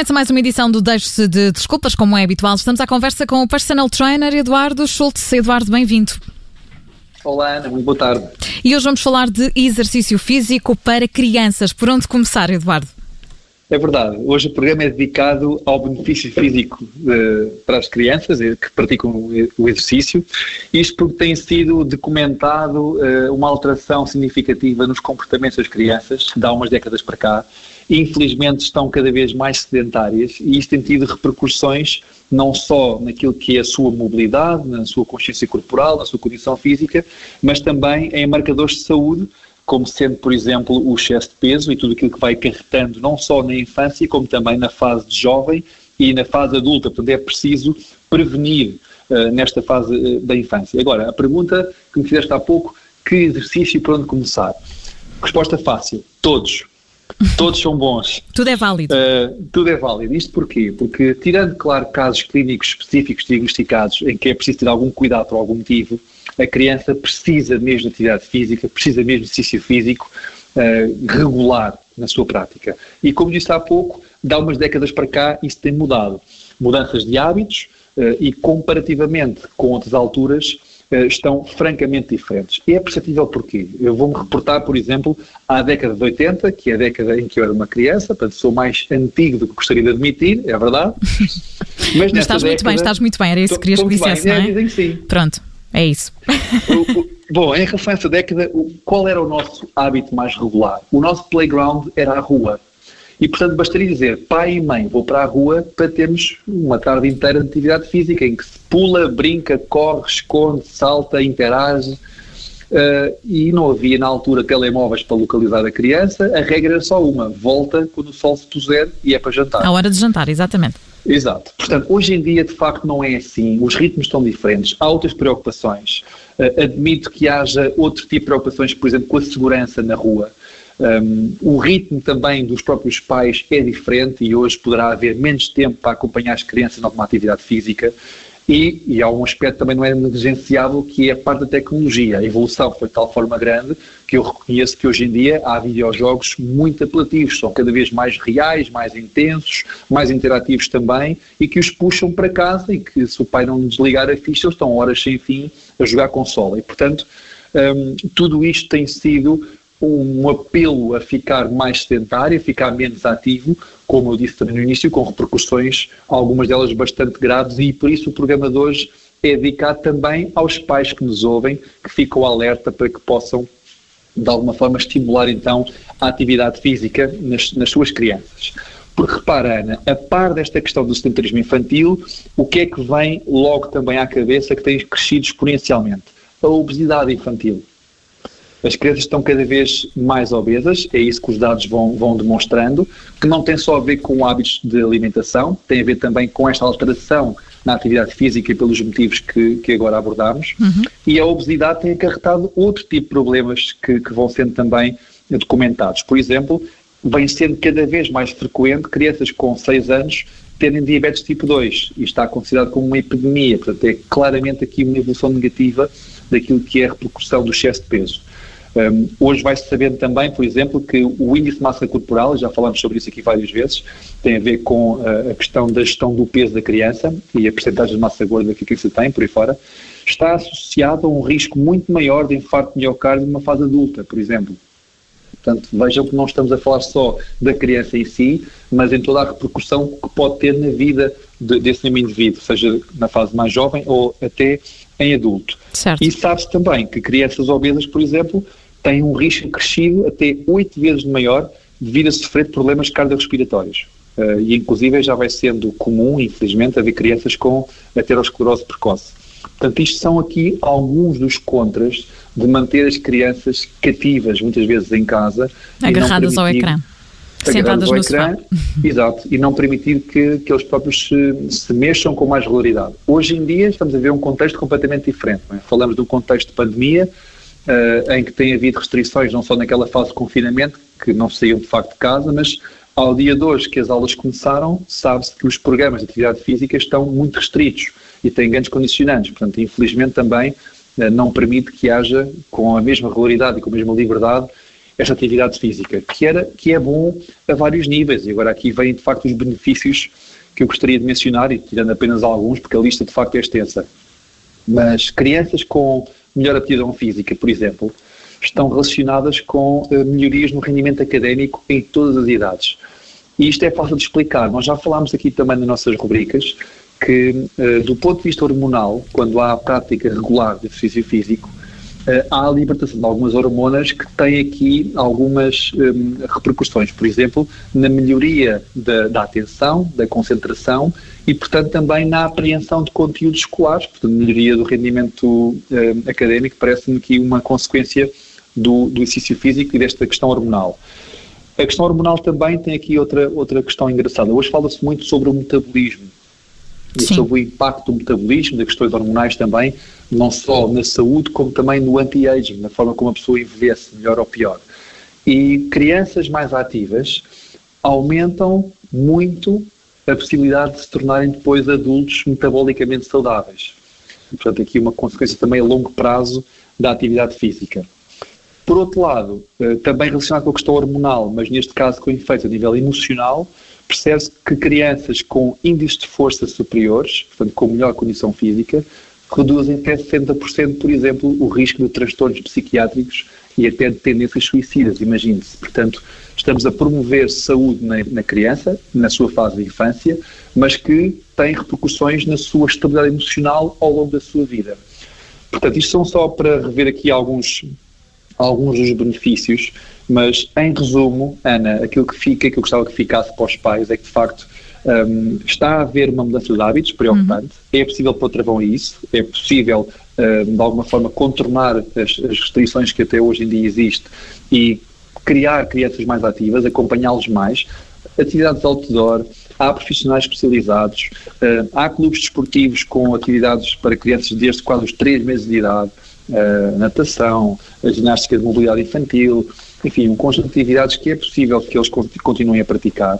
Começa mais uma edição do Deixe-se de Desculpas, como é habitual. Estamos à conversa com o personal trainer Eduardo Schultz. Eduardo, bem-vindo. Olá, Ana, muito boa tarde. E hoje vamos falar de exercício físico para crianças. Por onde começar, Eduardo? É verdade. Hoje o programa é dedicado ao benefício físico uh, para as crianças eh, que praticam o exercício. Isto porque tem sido documentado uh, uma alteração significativa nos comportamentos das crianças, de há umas décadas para cá. Infelizmente estão cada vez mais sedentárias e isto tem tido repercussões não só naquilo que é a sua mobilidade, na sua consciência corporal, na sua condição física, mas também em marcadores de saúde como sendo, por exemplo, o excesso de peso e tudo aquilo que vai acarretando não só na infância, como também na fase de jovem e na fase adulta. Portanto, é preciso prevenir uh, nesta fase uh, da infância. Agora, a pergunta que me fizeste há pouco, que exercício e por onde começar? Resposta fácil, todos. Todos são bons. tudo é válido. Uh, tudo é válido. Isto porquê? Porque, tirando, claro, casos clínicos específicos diagnosticados em que é preciso ter algum cuidado por algum motivo, a criança precisa mesmo de atividade física, precisa mesmo de exercício físico uh, regular na sua prática. E como disse há pouco, dá umas décadas para cá isso tem mudado. Mudanças de hábitos uh, e comparativamente com outras alturas estão francamente diferentes. E é perceptível porquê. Eu vou-me reportar, por exemplo, à década de 80, que é a década em que eu era uma criança, portanto sou mais antigo do que gostaria de admitir, é verdade. Mas, Mas estás década, muito bem, estás muito bem, era isso que querias que dissesse, bem, não é? Dizem que sim. Pronto. É isso. Bom, em relação a essa década, qual era o nosso hábito mais regular? O nosso playground era a rua. E, portanto, bastaria dizer, pai e mãe, vou para a rua para termos uma tarde inteira de atividade física, em que se pula, brinca, corre, esconde, salta, interage. Uh, e não havia na altura telemóveis para localizar a criança, a regra era só uma, volta quando o sol se puser e é para jantar. A hora de jantar, exatamente. Exato. Portanto, hoje em dia, de facto, não é assim. Os ritmos estão diferentes. Há outras preocupações. Uh, admito que haja outro tipo de preocupações, por exemplo, com a segurança na rua. Um, o ritmo também dos próprios pais é diferente e hoje poderá haver menos tempo para acompanhar as crianças numa atividade física. E, e, há um aspecto também não é negligenciável que é a parte da tecnologia. A evolução foi de tal forma grande que eu reconheço que hoje em dia há videojogos muito apelativos, são cada vez mais reais, mais intensos, mais interativos também e que os puxam para casa e que se o pai não desligar a ficha eles estão horas sem fim a jogar consola. E portanto tudo isto tem sido um apelo a ficar mais sedentário, a ficar menos ativo, como eu disse também no início, com repercussões, algumas delas bastante graves, e por isso o programa de hoje é dedicado também aos pais que nos ouvem, que ficam alerta para que possam, de alguma forma, estimular então a atividade física nas, nas suas crianças. Porque repara, Ana, a par desta questão do sedentarismo infantil, o que é que vem logo também à cabeça que tem crescido exponencialmente? A obesidade infantil. As crianças estão cada vez mais obesas, é isso que os dados vão, vão demonstrando, que não tem só a ver com hábitos de alimentação, tem a ver também com esta alteração na atividade física pelos motivos que, que agora abordámos. Uhum. E a obesidade tem acarretado outro tipo de problemas que, que vão sendo também documentados. Por exemplo, vem sendo cada vez mais frequente crianças com 6 anos terem diabetes tipo 2 e está considerado como uma epidemia, portanto é claramente aqui uma evolução negativa daquilo que é a repercussão do excesso de peso. Um, hoje vai-se sabendo também, por exemplo, que o índice de massa corporal, já falámos sobre isso aqui várias vezes, tem a ver com uh, a questão da gestão do peso da criança e a percentagem de massa gorda que a criança tem, por aí fora, está associado a um risco muito maior de infarto de miocárdio numa fase adulta, por exemplo. Portanto, vejam que não estamos a falar só da criança em si, mas em toda a repercussão que pode ter na vida de, desse mesmo indivíduo, seja na fase mais jovem ou até em adulto. Certo. E sabe-se também que crianças obesas, por exemplo, têm um risco crescido até oito vezes maior devido a sofrer de problemas cardiorrespiratórios. Uh, e inclusive já vai sendo comum, infelizmente, haver crianças com aterosclerose precoce. Portanto, isto são aqui alguns dos contras de manter as crianças cativas, muitas vezes em casa. Agarradas ao ecrã. Sentadas no ecrã, exato, e não permitir que, que eles próprios se, se, mexam com mais regularidade. Hoje em dia estamos a ver um contexto completamente diferente. É? Falamos de um contexto de pandemia, uh, em que tem havido restrições, não só naquela fase de confinamento, que não saíam de facto de casa, mas ao dia de hoje que as aulas começaram, sabe-se que os programas de atividade física estão muito restritos e têm grandes condicionantes. Portanto, infelizmente também uh, não permite que haja, com a mesma regularidade e com a mesma liberdade, esta atividade física, que, era, que é bom a vários níveis. E agora aqui vêm, de facto, os benefícios que eu gostaria de mencionar, e tirando apenas alguns, porque a lista, de facto, é extensa. Mas crianças com melhor aptidão física, por exemplo, estão relacionadas com uh, melhorias no rendimento académico em todas as idades. E isto é fácil de explicar. Nós já falámos aqui também nas nossas rubricas que, uh, do ponto de vista hormonal, quando há a prática regular de exercício físico, há a libertação de algumas hormonas que têm aqui algumas um, repercussões. Por exemplo, na melhoria da, da, atenção, da concentração e, portanto, também na apreensão de conteúdos escolares. Portanto, melhoria do rendimento um, académico parece-me aqui uma consequência do, do exercício físico e desta questão hormonal. A questão hormonal também tem aqui outra, outra questão engraçada. Hoje fala-se muito sobre o metabolismo e Sim. sobre o impacto do metabolismo, das questões hormonais também, não só na saúde, como também no anti-aging, na forma como a pessoa envelhece, melhor ou pior. E crianças mais ativas aumentam muito a possibilidade de se tornarem depois adultos metabolicamente saudáveis. Portanto, aqui uma consequência também a longo prazo da atividade física. Por outro lado, eh, também relacionado com a questão hormonal, mas neste caso com efeitos a nível emocional, percebe-se que crianças com índices de força superiores, portanto com melhor condição física, reduzem até 60%, por exemplo, o risco de transtornos psiquiátricos e até de tendências suicidas, imagine-se. Portanto, estamos a promover saúde na, na, criança, na sua fase de infância, mas que tem repercussões na sua estabilidade emocional ao longo da sua vida. Portanto, isto são só para rever aqui alguns alguns dos benefícios, mas em resumo, Ana, aquilo que fica, que eu gostava que ficasse para os pais é que de facto um, está a haver uma mudança de hábitos preocupante, uhum. é possível pôr travão a isso, é possível de alguma forma contornar as, as restrições que até hoje em dia existem e criar crianças mais ativas, acompanhá-los mais, atividades outdoor, há profissionais especializados, uh, há clubes desportivos com atividades para crianças desde quase os 3 meses de idade, a natação, a ginástica de mobilidade infantil, enfim, um conjunto de atividades que é possível que eles continuem a praticar.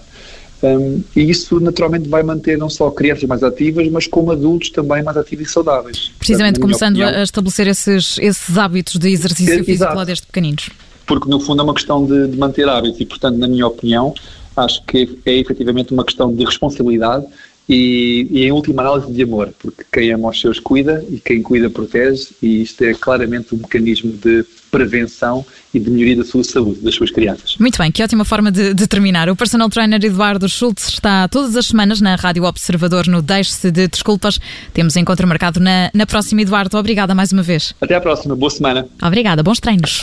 Um, e isso naturalmente vai manter não só crianças mais ativas, mas como adultos também mais ativos e saudáveis. Precisamente começando opinião, a estabelecer esses, esses hábitos de exercício é, físico lá desde pequeninos. Porque no fundo é uma questão de, de manter hábitos e, portanto, na minha opinião, acho que é efetivamente uma questão de responsabilidade e, e, em última análise de amor, porque quem ama os seus cuida e quem cuida protege, e isto é claramente um mecanismo de prevenção e de melhoria da sua saúde, das suas crianças. Muito bem, que ótima forma de, de terminar. O personal trainer Eduardo Schultz está todas as semanas na Rádio Observador no Deixe-se de Desculpas. Temos encontro marcado na, na próxima, Eduardo. Obrigada mais uma vez. Até à próxima, boa semana. Obrigada, bons treinos.